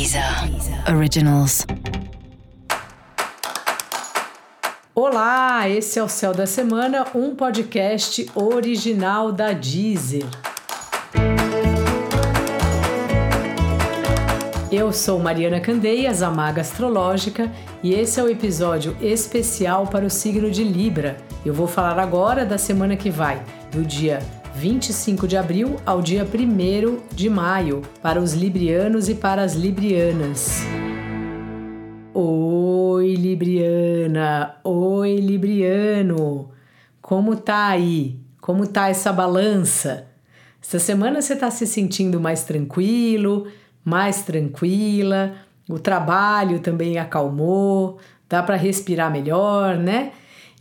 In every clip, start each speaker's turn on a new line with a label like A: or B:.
A: Deezer Originals. Olá, esse é o Céu da Semana, um podcast original da Deezer. Eu sou Mariana Candeias, a Maga Astrológica, e esse é o episódio especial para o signo de Libra. Eu vou falar agora da semana que vai, do dia 25 de abril ao dia 1 de maio, para os librianos e para as librianas. Oi, Libriana! Oi, Libriano! Como tá aí? Como tá essa balança? Essa semana você está se sentindo mais tranquilo, mais tranquila, o trabalho também acalmou, dá para respirar melhor, né?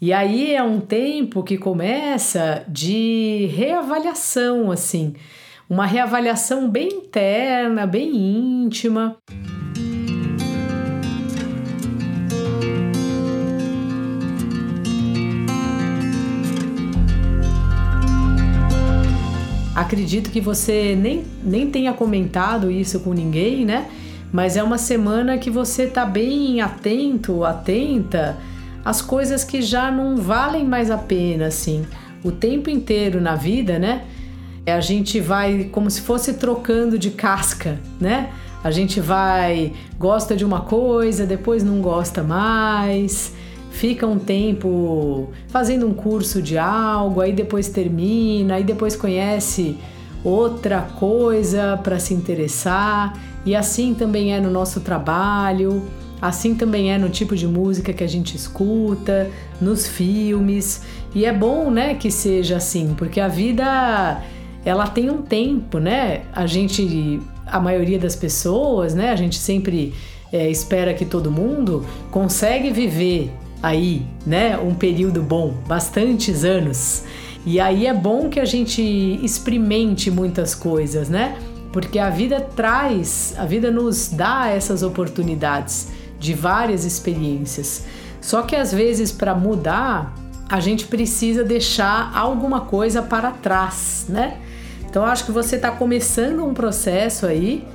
A: E aí é um tempo que começa de reavaliação, assim, uma reavaliação bem interna, bem íntima. Acredito que você nem, nem tenha comentado isso com ninguém, né? Mas é uma semana que você tá bem atento, atenta as coisas que já não valem mais a pena, assim. O tempo inteiro na vida, né? A gente vai como se fosse trocando de casca, né? A gente vai, gosta de uma coisa, depois não gosta mais, fica um tempo fazendo um curso de algo, aí depois termina, aí depois conhece outra coisa para se interessar, e assim também é no nosso trabalho. Assim também é no tipo de música que a gente escuta, nos filmes. E é bom, né, que seja assim, porque a vida ela tem um tempo, né? A gente, a maioria das pessoas, né? A gente sempre é, espera que todo mundo consegue viver aí, né? Um período bom, bastantes anos. E aí é bom que a gente experimente muitas coisas, né? Porque a vida traz, a vida nos dá essas oportunidades de várias experiências. Só que às vezes para mudar, a gente precisa deixar alguma coisa para trás, né? Então acho que você está começando um processo aí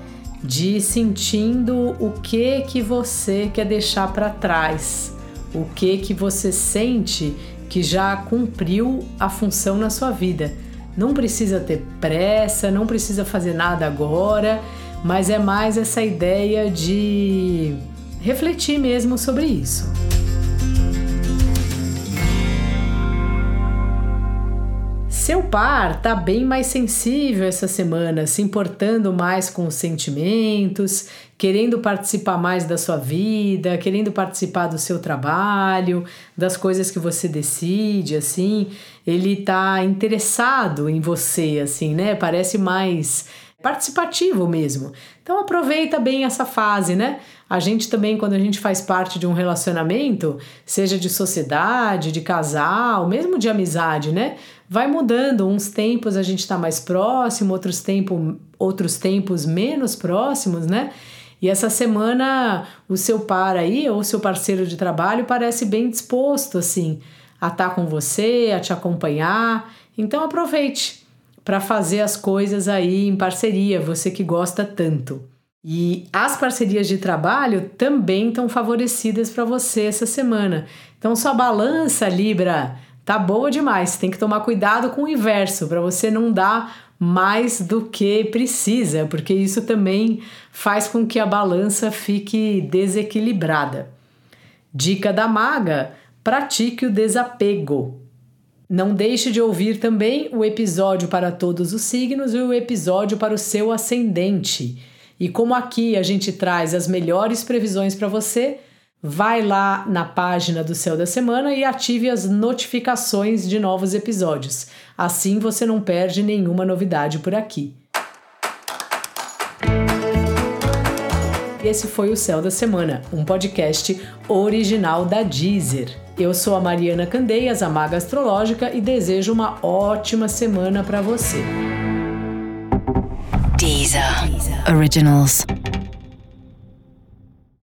A: de sentindo o que que você quer deixar para trás, o que que você sente que já cumpriu a função na sua vida. Não precisa ter pressa, não precisa fazer nada agora, mas é mais essa ideia de refletir mesmo sobre isso. Seu par tá bem mais sensível essa semana, se importando mais com os sentimentos, querendo participar mais da sua vida, querendo participar do seu trabalho, das coisas que você decide, assim. Ele tá interessado em você, assim, né? Parece mais participativo mesmo. Então aproveita bem essa fase, né? A gente também, quando a gente faz parte de um relacionamento, seja de sociedade, de casal, mesmo de amizade, né? Vai mudando. Uns tempos a gente está mais próximo, outros, tempo, outros tempos menos próximos, né? E essa semana o seu par aí, ou seu parceiro de trabalho, parece bem disposto, assim, a estar tá com você, a te acompanhar. Então aproveite para fazer as coisas aí em parceria, você que gosta tanto. E as parcerias de trabalho também estão favorecidas para você essa semana. Então sua balança Libra tá boa demais. Tem que tomar cuidado com o inverso para você não dar mais do que precisa, porque isso também faz com que a balança fique desequilibrada. Dica da maga: pratique o desapego. Não deixe de ouvir também o episódio para todos os signos e o episódio para o seu ascendente. E como aqui a gente traz as melhores previsões para você, vai lá na página do Céu da Semana e ative as notificações de novos episódios. Assim você não perde nenhuma novidade por aqui. Esse foi o Céu da Semana, um podcast original da Deezer. Eu sou a Mariana Candeias, a Maga Astrológica, e desejo uma ótima semana para você. Deezer. Deezer. Originals.